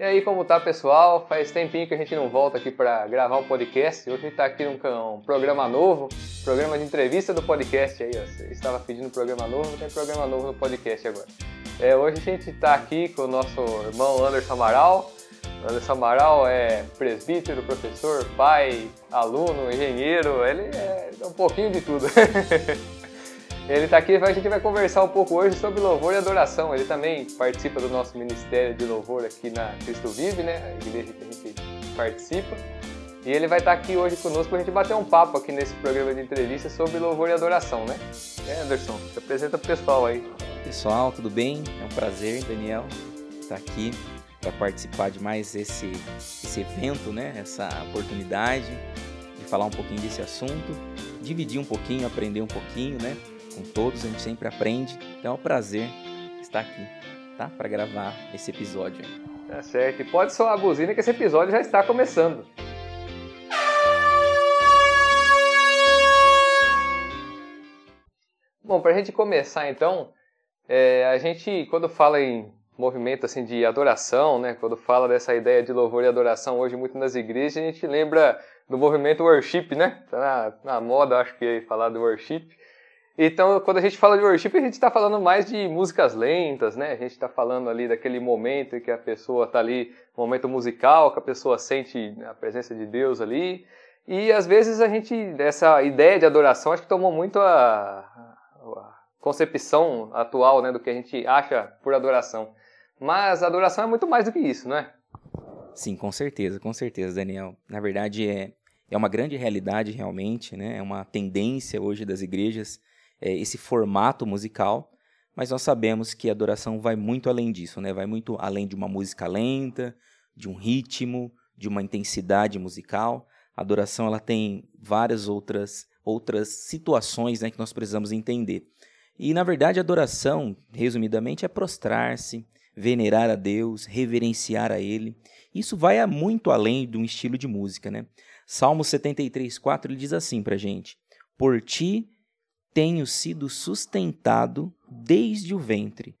E aí, como tá, pessoal? Faz tempinho que a gente não volta aqui para gravar um podcast. Hoje a gente tá aqui num um programa novo, programa de entrevista do podcast aí, ó. Você estava pedindo programa novo, tem programa novo no podcast agora. É, hoje a gente tá aqui com o nosso irmão Anderson Amaral. Anderson Amaral é presbítero, professor, pai, aluno, engenheiro, ele é um pouquinho de tudo. Ele está aqui, a gente vai conversar um pouco hoje sobre louvor e adoração. Ele também participa do nosso ministério de louvor aqui na Cristo Vive, né? A igreja que a gente participa. E ele vai estar tá aqui hoje conosco para a gente bater um papo aqui nesse programa de entrevista sobre louvor e adoração, né? É, Anderson, se apresenta o pessoal aí. Pessoal, tudo bem? É um prazer, Daniel, estar aqui para participar de mais esse, esse evento, né? Essa oportunidade de falar um pouquinho desse assunto, dividir um pouquinho, aprender um pouquinho, né? Com todos, a gente sempre aprende. Então é um prazer estar aqui, tá? Para gravar esse episódio. Tá certo. E pode soar a buzina que esse episódio já está começando. Bom, para a gente começar então, é, a gente quando fala em movimento assim de adoração, né? Quando fala dessa ideia de louvor e adoração hoje muito nas igrejas, a gente lembra do movimento worship, né? Tá na, na moda, acho que falar do worship. Então, quando a gente fala de worship, a gente está falando mais de músicas lentas, né? A gente está falando ali daquele momento em que a pessoa está ali, momento musical, que a pessoa sente a presença de Deus ali. E às vezes a gente, essa ideia de adoração, acho que tomou muito a, a concepção atual, né, do que a gente acha por adoração. Mas adoração é muito mais do que isso, não é? Sim, com certeza, com certeza, Daniel. Na verdade, é, é uma grande realidade realmente, né? É uma tendência hoje das igrejas é, esse formato musical, mas nós sabemos que a adoração vai muito além disso, né? vai muito além de uma música lenta, de um ritmo, de uma intensidade musical. A adoração ela tem várias outras, outras situações né, que nós precisamos entender. E, na verdade, a adoração, resumidamente, é prostrar-se, venerar a Deus, reverenciar a Ele. Isso vai muito além de um estilo de música. Né? Salmo 73, 4, ele diz assim para gente: Por ti tenho sido sustentado desde o ventre.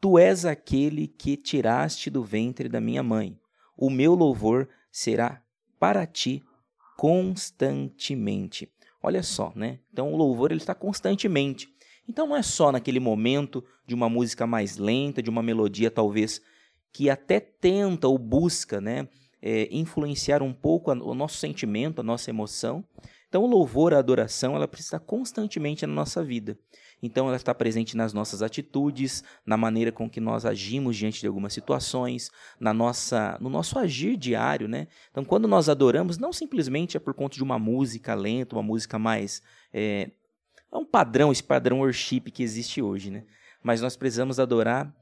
Tu és aquele que tiraste do ventre da minha mãe. O meu louvor será para ti constantemente. Olha só, né? Então o louvor ele está constantemente. Então não é só naquele momento de uma música mais lenta, de uma melodia talvez que até tenta ou busca, né, é, influenciar um pouco o nosso sentimento, a nossa emoção, então, o louvor, a adoração, ela precisa estar constantemente na nossa vida. Então, ela está presente nas nossas atitudes, na maneira com que nós agimos diante de algumas situações, na nossa, no nosso agir diário, né? Então, quando nós adoramos, não simplesmente é por conta de uma música lenta, uma música mais é, é um padrão, esse padrão worship que existe hoje, né? Mas nós precisamos adorar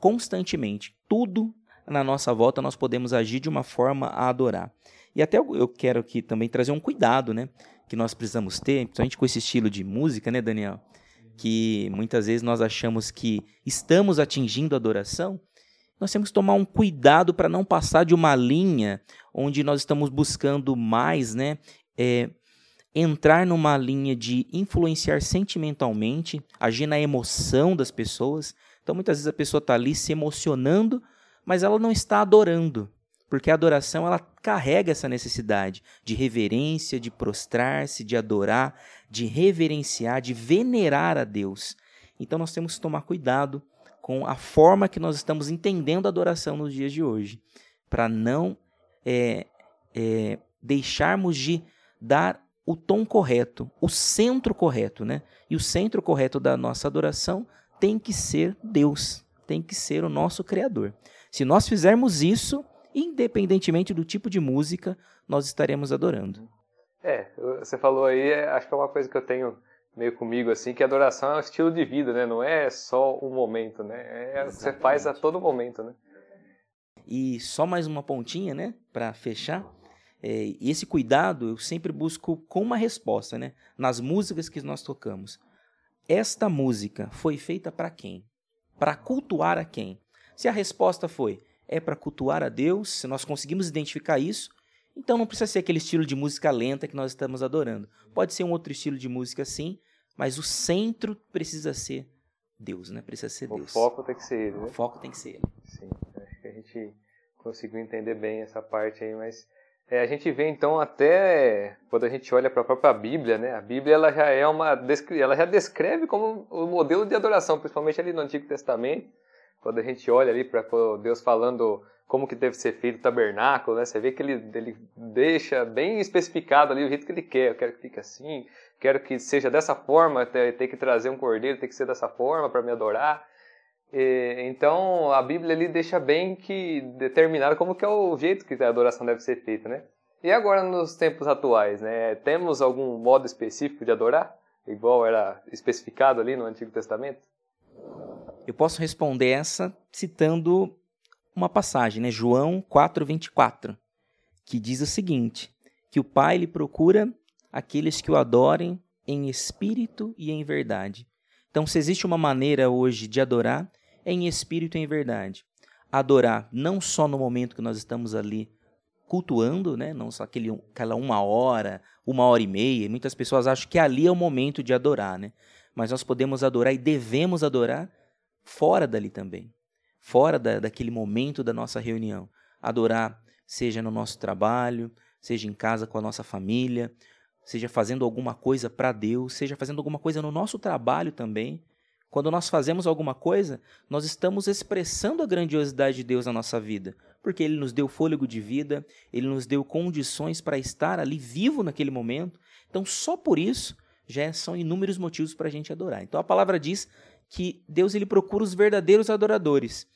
constantemente. Tudo na nossa volta nós podemos agir de uma forma a adorar. E até eu quero aqui também trazer um cuidado, né? Que nós precisamos ter, principalmente com esse estilo de música, né, Daniel? Que muitas vezes nós achamos que estamos atingindo a adoração, nós temos que tomar um cuidado para não passar de uma linha onde nós estamos buscando mais, né? É, entrar numa linha de influenciar sentimentalmente, agir na emoção das pessoas. Então, muitas vezes a pessoa está ali se emocionando, mas ela não está adorando. Porque a adoração ela carrega essa necessidade de reverência, de prostrar-se, de adorar, de reverenciar, de venerar a Deus. Então nós temos que tomar cuidado com a forma que nós estamos entendendo a adoração nos dias de hoje, para não é, é, deixarmos de dar o tom correto, o centro correto, né? E o centro correto da nossa adoração tem que ser Deus, tem que ser o nosso Criador. Se nós fizermos isso, independentemente do tipo de música, nós estaremos adorando. É, você falou aí, é, acho que é uma coisa que eu tenho meio comigo assim, que adoração é um estilo de vida, né? Não é só um momento, né? É, você faz a todo momento, né? E só mais uma pontinha, né, para fechar. É, esse cuidado eu sempre busco com uma resposta, né? Nas músicas que nós tocamos. Esta música foi feita para quem? Para cultuar a quem? Se a resposta foi é para cultuar a Deus, se nós conseguimos identificar isso, então não precisa ser aquele estilo de música lenta que nós estamos adorando. Pode ser um outro estilo de música sim, mas o centro precisa ser Deus, né? Precisa ser Deus. O foco tem que ser ele, né? O foco tem que ser ele. Sim, acho que a gente conseguiu entender bem essa parte aí, mas é, a gente vê então até quando a gente olha para a própria Bíblia, né? A Bíblia ela já é uma ela já descreve como o modelo de adoração, principalmente ali no Antigo Testamento, quando a gente olha ali para Deus falando como que deve ser feito o tabernáculo, né? Você vê que ele, ele deixa bem especificado ali o jeito que ele quer. Eu quero que fique assim, quero que seja dessa forma, tem que trazer um cordeiro, tem que ser dessa forma para me adorar. E, então a Bíblia ali deixa bem que determinado como que é o jeito que a adoração deve ser feita, né? E agora nos tempos atuais, né? Temos algum modo específico de adorar, igual era especificado ali no Antigo Testamento? Eu posso responder essa citando uma passagem, né? João 4:24, que diz o seguinte: que o Pai lhe procura aqueles que o adorem em espírito e em verdade. Então, se existe uma maneira hoje de adorar, é em espírito e em verdade. Adorar não só no momento que nós estamos ali cultuando, né? não só aquele, aquela uma hora, uma hora e meia. Muitas pessoas acham que ali é o momento de adorar, né? mas nós podemos adorar e devemos adorar fora dali também, fora da, daquele momento da nossa reunião. Adorar, seja no nosso trabalho, seja em casa com a nossa família, seja fazendo alguma coisa para Deus, seja fazendo alguma coisa no nosso trabalho também. Quando nós fazemos alguma coisa, nós estamos expressando a grandiosidade de Deus na nossa vida, porque Ele nos deu fôlego de vida, Ele nos deu condições para estar ali vivo naquele momento. Então, só por isso já são inúmeros motivos para a gente adorar. Então, a palavra diz que Deus ele procura os verdadeiros adoradores.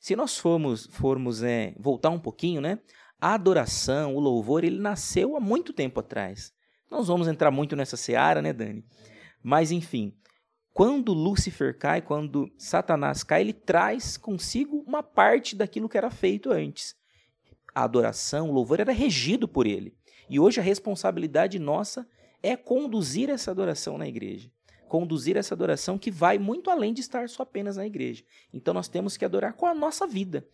Se nós formos, formos é, voltar um pouquinho, né? A adoração, o louvor, ele nasceu há muito tempo atrás. Nós vamos entrar muito nessa seara, né, Dani? Mas, enfim, quando Lúcifer cai, quando Satanás cai, ele traz consigo uma parte daquilo que era feito antes. A adoração, o louvor era regido por ele. E hoje a responsabilidade nossa é conduzir essa adoração na igreja. Conduzir essa adoração que vai muito além de estar só apenas na igreja. Então nós temos que adorar com a nossa vida.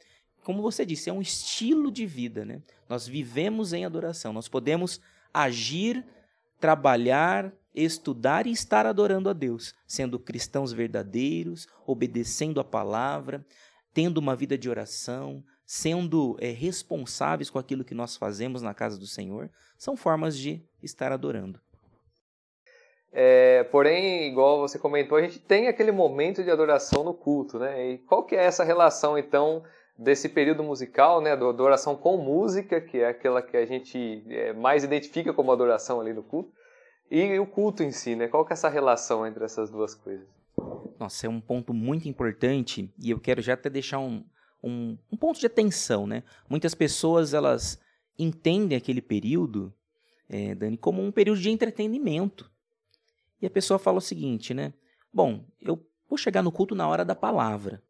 Como você disse, é um estilo de vida, né? Nós vivemos em adoração. Nós podemos agir trabalhar, estudar e estar adorando a Deus, sendo cristãos verdadeiros, obedecendo a palavra, tendo uma vida de oração, sendo é, responsáveis com aquilo que nós fazemos na casa do Senhor, são formas de estar adorando. É, porém, igual você comentou, a gente tem aquele momento de adoração no culto, né? E qual que é essa relação, então, desse período musical, né, da adoração com música, que é aquela que a gente é, mais identifica como adoração ali no culto, e o culto em si, né? Qual que é essa relação entre essas duas coisas? Nossa, é um ponto muito importante e eu quero já até deixar um, um, um ponto de atenção, né? Muitas pessoas, elas entendem aquele período, é, Dani, como um período de entretenimento. E a pessoa fala o seguinte, né? Bom, eu vou chegar no culto na hora da palavra.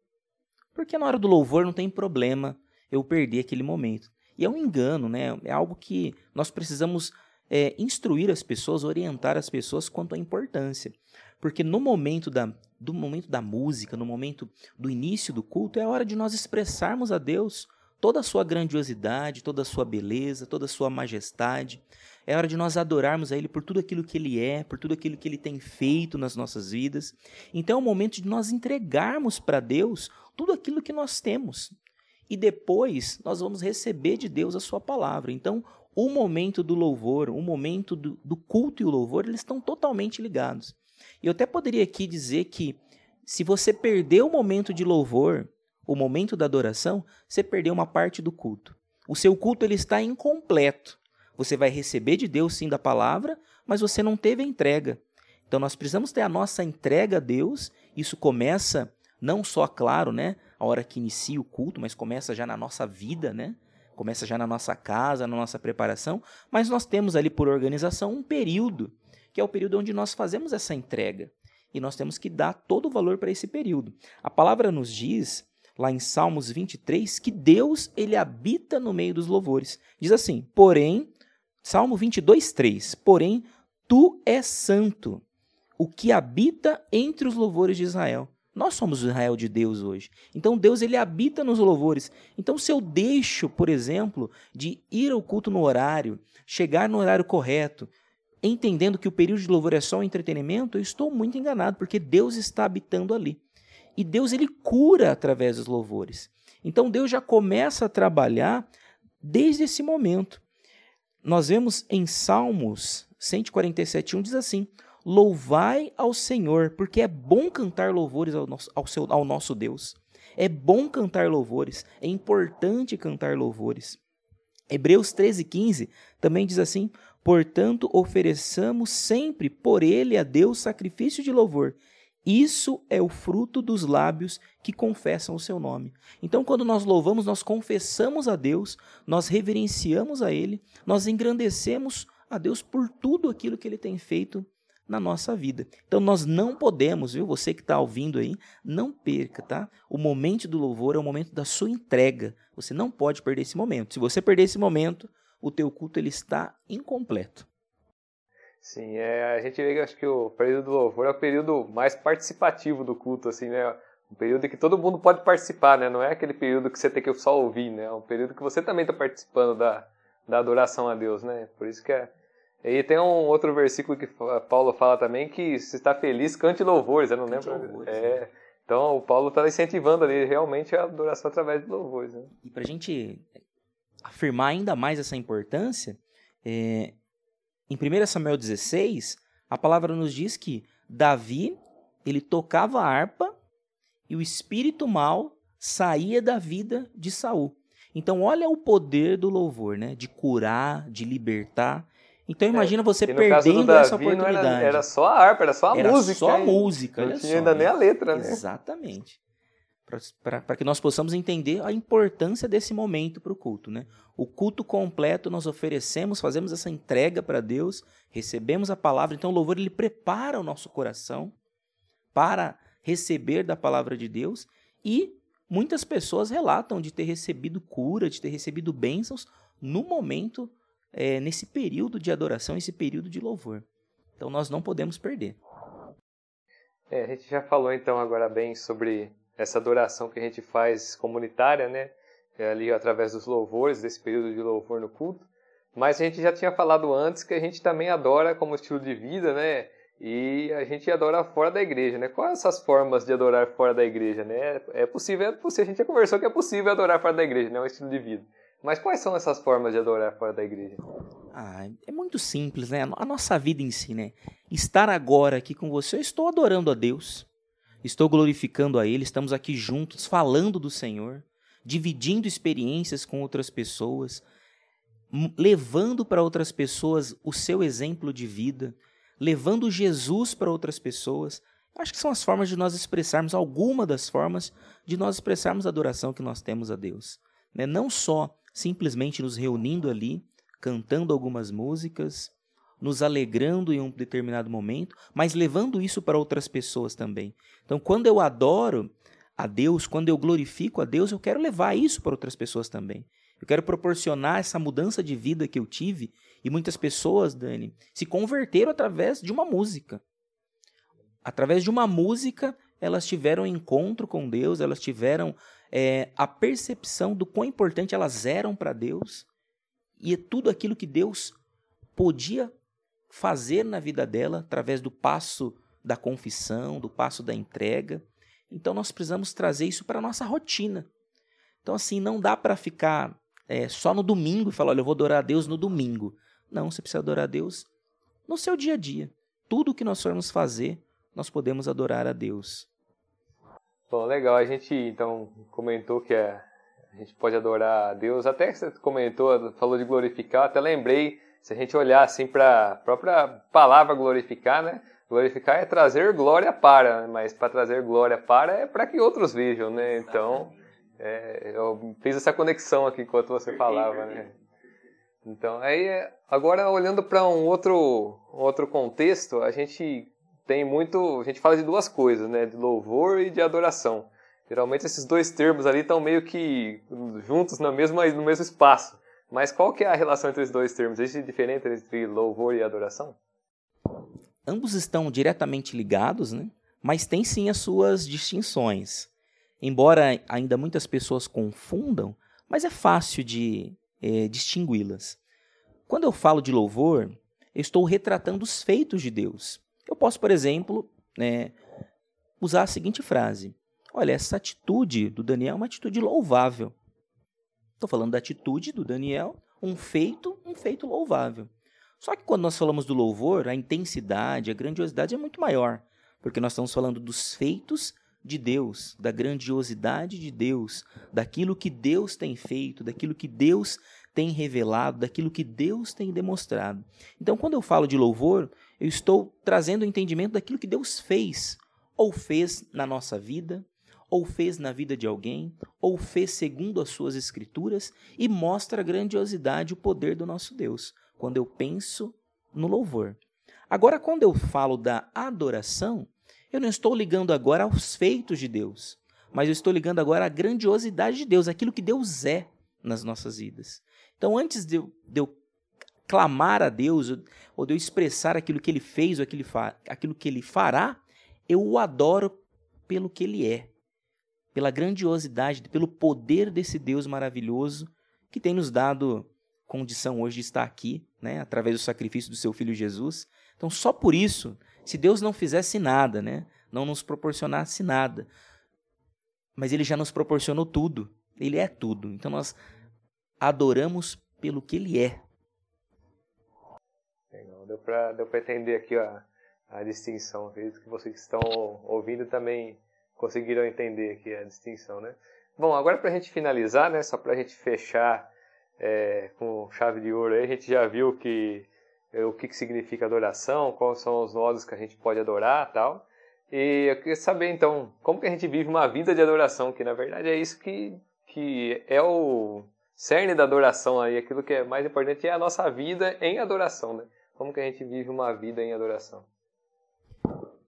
Porque na hora do louvor não tem problema eu perder aquele momento. E é um engano, né? É algo que nós precisamos é, instruir as pessoas, orientar as pessoas quanto à importância. Porque no momento da, do momento da música, no momento do início do culto, é a hora de nós expressarmos a Deus toda a sua grandiosidade, toda a sua beleza, toda a sua majestade. É hora de nós adorarmos a Ele por tudo aquilo que Ele é, por tudo aquilo que Ele tem feito nas nossas vidas. Então é o momento de nós entregarmos para Deus tudo aquilo que nós temos. E depois nós vamos receber de Deus a Sua palavra. Então, o momento do louvor, o momento do, do culto e o louvor, eles estão totalmente ligados. E eu até poderia aqui dizer que se você perder o momento de louvor, o momento da adoração, você perdeu uma parte do culto. O seu culto ele está incompleto. Você vai receber de Deus sim da palavra, mas você não teve a entrega. Então nós precisamos ter a nossa entrega a Deus. Isso começa não só, claro, né, a hora que inicia o culto, mas começa já na nossa vida, né? Começa já na nossa casa, na nossa preparação, mas nós temos ali por organização um período, que é o período onde nós fazemos essa entrega. E nós temos que dar todo o valor para esse período. A palavra nos diz lá em Salmos 23 que Deus ele habita no meio dos louvores. Diz assim: "Porém, Salmo 22, 3. Porém, tu és santo, o que habita entre os louvores de Israel. Nós somos o Israel de Deus hoje. Então Deus ele habita nos louvores. Então se eu deixo, por exemplo, de ir ao culto no horário, chegar no horário correto, entendendo que o período de louvor é só um entretenimento, eu estou muito enganado, porque Deus está habitando ali. E Deus ele cura através dos louvores. Então Deus já começa a trabalhar desde esse momento. Nós vemos em Salmos 147:1 diz assim: Louvai ao Senhor, porque é bom cantar louvores ao nosso, ao, seu, ao nosso Deus. É bom cantar louvores, é importante cantar louvores. Hebreus 13,15 também diz assim: Portanto, ofereçamos sempre por ele a Deus sacrifício de louvor. Isso é o fruto dos lábios que confessam o seu nome. Então, quando nós louvamos, nós confessamos a Deus, nós reverenciamos a Ele, nós engrandecemos a Deus por tudo aquilo que Ele tem feito na nossa vida. Então nós não podemos, viu? Você que está ouvindo aí, não perca, tá? O momento do louvor é o momento da sua entrega. Você não pode perder esse momento. Se você perder esse momento, o teu culto ele está incompleto. Sim, é, a gente vê que acho que o período do louvor é o período mais participativo do culto, assim, né? Um período em que todo mundo pode participar, né? Não é aquele período que você tem que só ouvir, né? É um período que você também está participando da, da adoração a Deus, né? Por isso que é, e tem um outro versículo que Paulo fala também que se está feliz, cante louvores, eu não cante lembro. Louvores, é. Né? Então o Paulo está incentivando ali realmente a adoração através de louvores. Né? E para a gente afirmar ainda mais essa importância, é, em 1 Samuel 16, a palavra nos diz que Davi ele tocava a harpa e o espírito mal saía da vida de Saul. Então olha o poder do louvor, né? De curar, de libertar. Então imagina você perdendo Davi, essa oportunidade. Era, era, só a harpa, era só a era música. Só a música. Não tinha só, ainda nem a letra, né? Exatamente. Para que nós possamos entender a importância desse momento para o culto. Né? O culto completo nós oferecemos, fazemos essa entrega para Deus, recebemos a palavra. Então o louvor ele prepara o nosso coração para receber da palavra de Deus e muitas pessoas relatam de ter recebido cura, de ter recebido bênçãos no momento é, nesse período de adoração, esse período de louvor. Então nós não podemos perder. É, a gente já falou então agora bem sobre essa adoração que a gente faz comunitária, né? É ali através dos louvores, desse período de louvor no culto. Mas a gente já tinha falado antes que a gente também adora como estilo de vida, né? E a gente adora fora da igreja, né? Quais essas formas de adorar fora da igreja, né? É possível, é possível, a gente já conversou que é possível adorar fora da igreja, né? É um estilo de vida. Mas quais são essas formas de adorar fora da igreja? Ah, é muito simples, né? A nossa vida em si, né? Estar agora aqui com você, eu estou adorando a Deus, estou glorificando a Ele, estamos aqui juntos, falando do Senhor, dividindo experiências com outras pessoas, levando para outras pessoas o seu exemplo de vida, levando Jesus para outras pessoas. Acho que são as formas de nós expressarmos, alguma das formas de nós expressarmos a adoração que nós temos a Deus. Né? Não só simplesmente nos reunindo ali, cantando algumas músicas, nos alegrando em um determinado momento, mas levando isso para outras pessoas também. Então, quando eu adoro a Deus, quando eu glorifico a Deus, eu quero levar isso para outras pessoas também. Eu quero proporcionar essa mudança de vida que eu tive e muitas pessoas, Dani, se converteram através de uma música. Através de uma música, elas tiveram um encontro com Deus, elas tiveram é, a percepção do quão importante elas eram para Deus e tudo aquilo que Deus podia fazer na vida dela através do passo da confissão, do passo da entrega. Então nós precisamos trazer isso para a nossa rotina. Então, assim, não dá para ficar é, só no domingo e falar, olha, eu vou adorar a Deus no domingo. Não, você precisa adorar a Deus no seu dia a dia. Tudo o que nós formos fazer, nós podemos adorar a Deus. Bom, legal. A gente então comentou que a, a gente pode adorar a Deus. Até que você comentou, falou de glorificar, até lembrei, se a gente olhar assim para a própria palavra glorificar, né? Glorificar é trazer glória para, né? mas para trazer glória para é para que outros vejam, né? Então, é, eu fiz essa conexão aqui enquanto você falava, né? Então, aí, agora olhando para um outro, um outro contexto, a gente tem muito. A gente fala de duas coisas, né? De louvor e de adoração. Geralmente esses dois termos ali estão meio que juntos no mesmo, no mesmo espaço. Mas qual que é a relação entre os dois termos? Existe diferença entre louvor e adoração? Ambos estão diretamente ligados, né? mas tem sim as suas distinções. Embora ainda muitas pessoas confundam, mas é fácil de é, distingui-las. Quando eu falo de louvor, eu estou retratando os feitos de Deus. Eu posso, por exemplo, né, usar a seguinte frase: Olha, essa atitude do Daniel é uma atitude louvável. Estou falando da atitude do Daniel, um feito, um feito louvável. Só que quando nós falamos do louvor, a intensidade, a grandiosidade é muito maior, porque nós estamos falando dos feitos de Deus, da grandiosidade de Deus, daquilo que Deus tem feito, daquilo que Deus tem revelado, daquilo que Deus tem demonstrado. Então, quando eu falo de louvor, eu estou trazendo o entendimento daquilo que Deus fez, ou fez na nossa vida, ou fez na vida de alguém, ou fez segundo as suas escrituras, e mostra a grandiosidade, o poder do nosso Deus, quando eu penso no louvor. Agora, quando eu falo da adoração, eu não estou ligando agora aos feitos de Deus, mas eu estou ligando agora à grandiosidade de Deus, aquilo que Deus é nas nossas vidas. Então, antes de eu, de eu clamar a Deus, ou de eu expressar aquilo que Ele fez, ou aquilo que Ele fará, eu o adoro pelo que Ele é, pela grandiosidade, pelo poder desse Deus maravilhoso que tem nos dado condição hoje de estar aqui, né, através do sacrifício do seu Filho Jesus. Então, só por isso se Deus não fizesse nada, né? não nos proporcionasse nada, mas Ele já nos proporcionou tudo. Ele é tudo. Então nós adoramos pelo que Ele é. Legal. Deu para deu entender aqui a, a distinção. Acredito que vocês que estão ouvindo também conseguiram entender aqui a distinção, né? Bom, agora para a gente finalizar, né? Só para a gente fechar é, com chave de ouro aí, a gente já viu que é, o que, que significa adoração, quais são os modos que a gente pode adorar tal. E eu queria saber então como que a gente vive uma vida de adoração, que na verdade é isso que, que é o cerne da adoração aí, aquilo que é mais importante é a nossa vida em adoração, né? Como que a gente vive uma vida em adoração?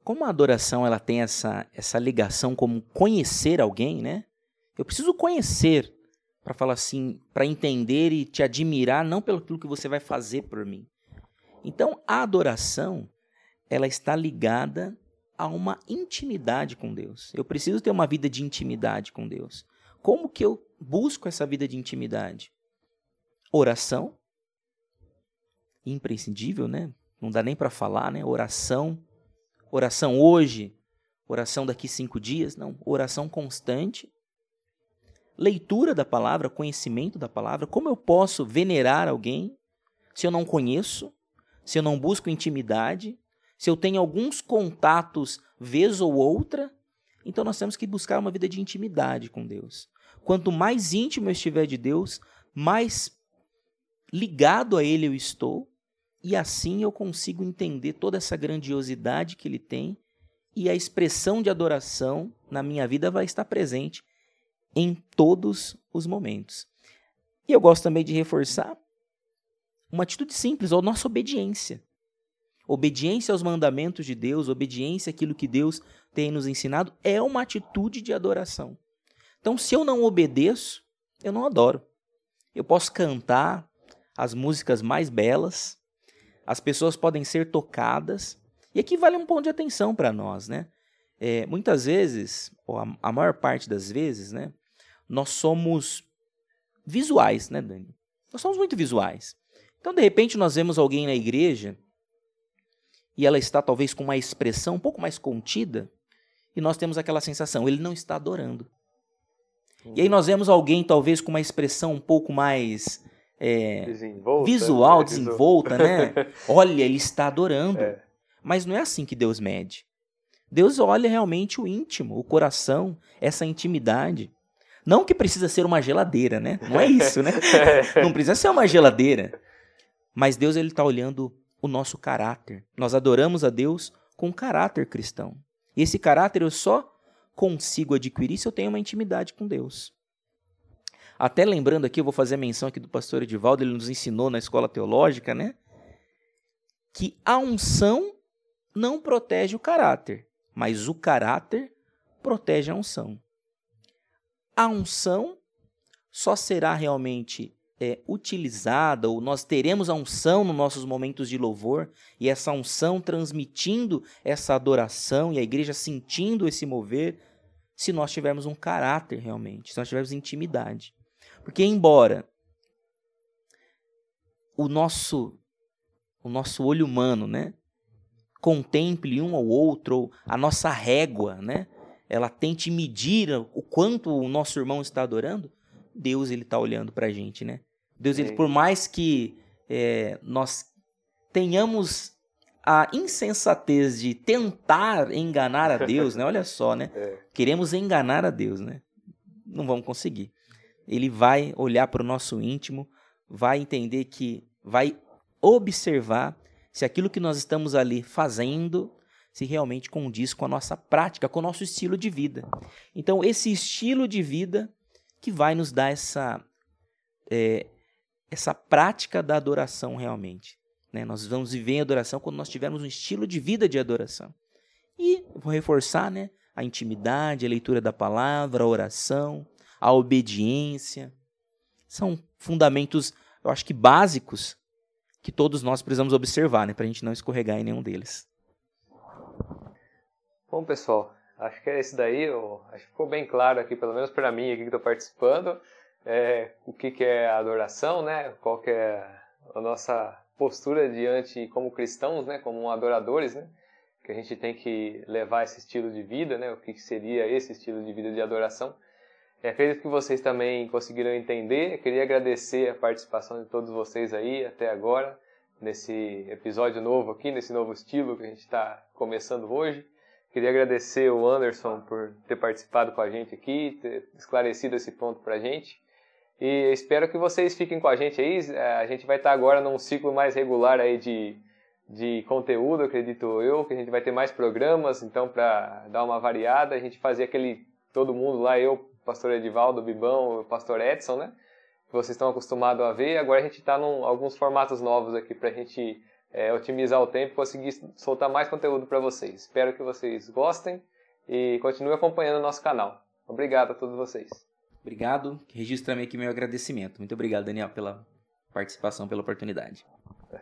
Como a adoração ela tem essa, essa ligação como conhecer alguém, né? Eu preciso conhecer para falar assim, para entender e te admirar não pelo que você vai fazer por mim, então, a adoração, ela está ligada a uma intimidade com Deus. Eu preciso ter uma vida de intimidade com Deus. Como que eu busco essa vida de intimidade? Oração, imprescindível, né? Não dá nem para falar, né? Oração, oração hoje, oração daqui cinco dias, não. Oração constante. Leitura da palavra, conhecimento da palavra. Como eu posso venerar alguém se eu não conheço? se eu não busco intimidade, se eu tenho alguns contatos vez ou outra, então nós temos que buscar uma vida de intimidade com Deus. Quanto mais íntimo eu estiver de Deus, mais ligado a Ele eu estou, e assim eu consigo entender toda essa grandiosidade que Ele tem, e a expressão de adoração na minha vida vai estar presente em todos os momentos. E eu gosto também de reforçar uma atitude simples, a nossa obediência. Obediência aos mandamentos de Deus, obediência àquilo que Deus tem nos ensinado, é uma atitude de adoração. Então, se eu não obedeço, eu não adoro. Eu posso cantar as músicas mais belas, as pessoas podem ser tocadas, e aqui vale um ponto de atenção para nós, né? É, muitas vezes, ou a, a maior parte das vezes, né, nós somos visuais, né, Dani? Nós somos muito visuais. Então, de repente, nós vemos alguém na igreja e ela está talvez com uma expressão um pouco mais contida e nós temos aquela sensação, ele não está adorando. E aí nós vemos alguém talvez com uma expressão um pouco mais é, desenvolta, visual, né? desenvolta, né? Olha, ele está adorando. É. Mas não é assim que Deus mede. Deus olha realmente o íntimo, o coração, essa intimidade. Não que precisa ser uma geladeira, né? Não é isso, né? Não precisa ser uma geladeira. Mas Deus ele está olhando o nosso caráter. Nós adoramos a Deus com caráter cristão. E esse caráter eu só consigo adquirir se eu tenho uma intimidade com Deus. Até lembrando aqui, eu vou fazer a menção aqui do pastor Edivaldo, ele nos ensinou na escola teológica, né? Que a unção não protege o caráter, mas o caráter protege a unção. A unção só será realmente é, utilizada, ou nós teremos a unção nos nossos momentos de louvor, e essa unção transmitindo essa adoração e a igreja sentindo esse mover, se nós tivermos um caráter realmente, se nós tivermos intimidade. Porque, embora o nosso, o nosso olho humano né, contemple um ao outro, ou a nossa régua, né, ela tente medir o quanto o nosso irmão está adorando, Deus ele está olhando para a gente, né? Deus, ele, por mais que é, nós tenhamos a insensatez de tentar enganar a Deus, né? Olha só, né? É. Queremos enganar a Deus, né? Não vamos conseguir. Ele vai olhar para o nosso íntimo, vai entender que vai observar se aquilo que nós estamos ali fazendo se realmente condiz com a nossa prática, com o nosso estilo de vida. Então, esse estilo de vida que vai nos dar essa, é, essa prática da adoração realmente. Né? Nós vamos viver em adoração quando nós tivermos um estilo de vida de adoração. E vou reforçar né, a intimidade, a leitura da palavra, a oração, a obediência. São fundamentos, eu acho que básicos, que todos nós precisamos observar, né, para a gente não escorregar em nenhum deles. Bom, pessoal, acho que é esse daí. Eu, acho que ficou bem claro aqui, pelo menos para mim aqui que estou participando, é, o que, que é a adoração, né? Qual que é a nossa postura diante como cristãos, né? Como adoradores, né? Que a gente tem que levar esse estilo de vida, né? O que, que seria esse estilo de vida de adoração? E acredito que vocês também conseguiram entender. Eu queria agradecer a participação de todos vocês aí até agora nesse episódio novo aqui, nesse novo estilo que a gente está começando hoje. Queria agradecer o Anderson por ter participado com a gente aqui, ter esclarecido esse ponto para a gente. E espero que vocês fiquem com a gente aí. É, a gente vai estar agora num ciclo mais regular aí de, de conteúdo, acredito eu, que a gente vai ter mais programas, então para dar uma variada, a gente fazia aquele todo mundo lá, eu, pastor Edivaldo, Bibão, o pastor Edson, né? Que vocês estão acostumados a ver. Agora a gente está em alguns formatos novos aqui para a gente é, otimizar o tempo e conseguir soltar mais conteúdo para vocês. Espero que vocês gostem e continuem acompanhando o nosso canal. Obrigado a todos vocês. Obrigado. Registra aqui meu agradecimento. Muito obrigado, Daniel, pela participação, pela oportunidade.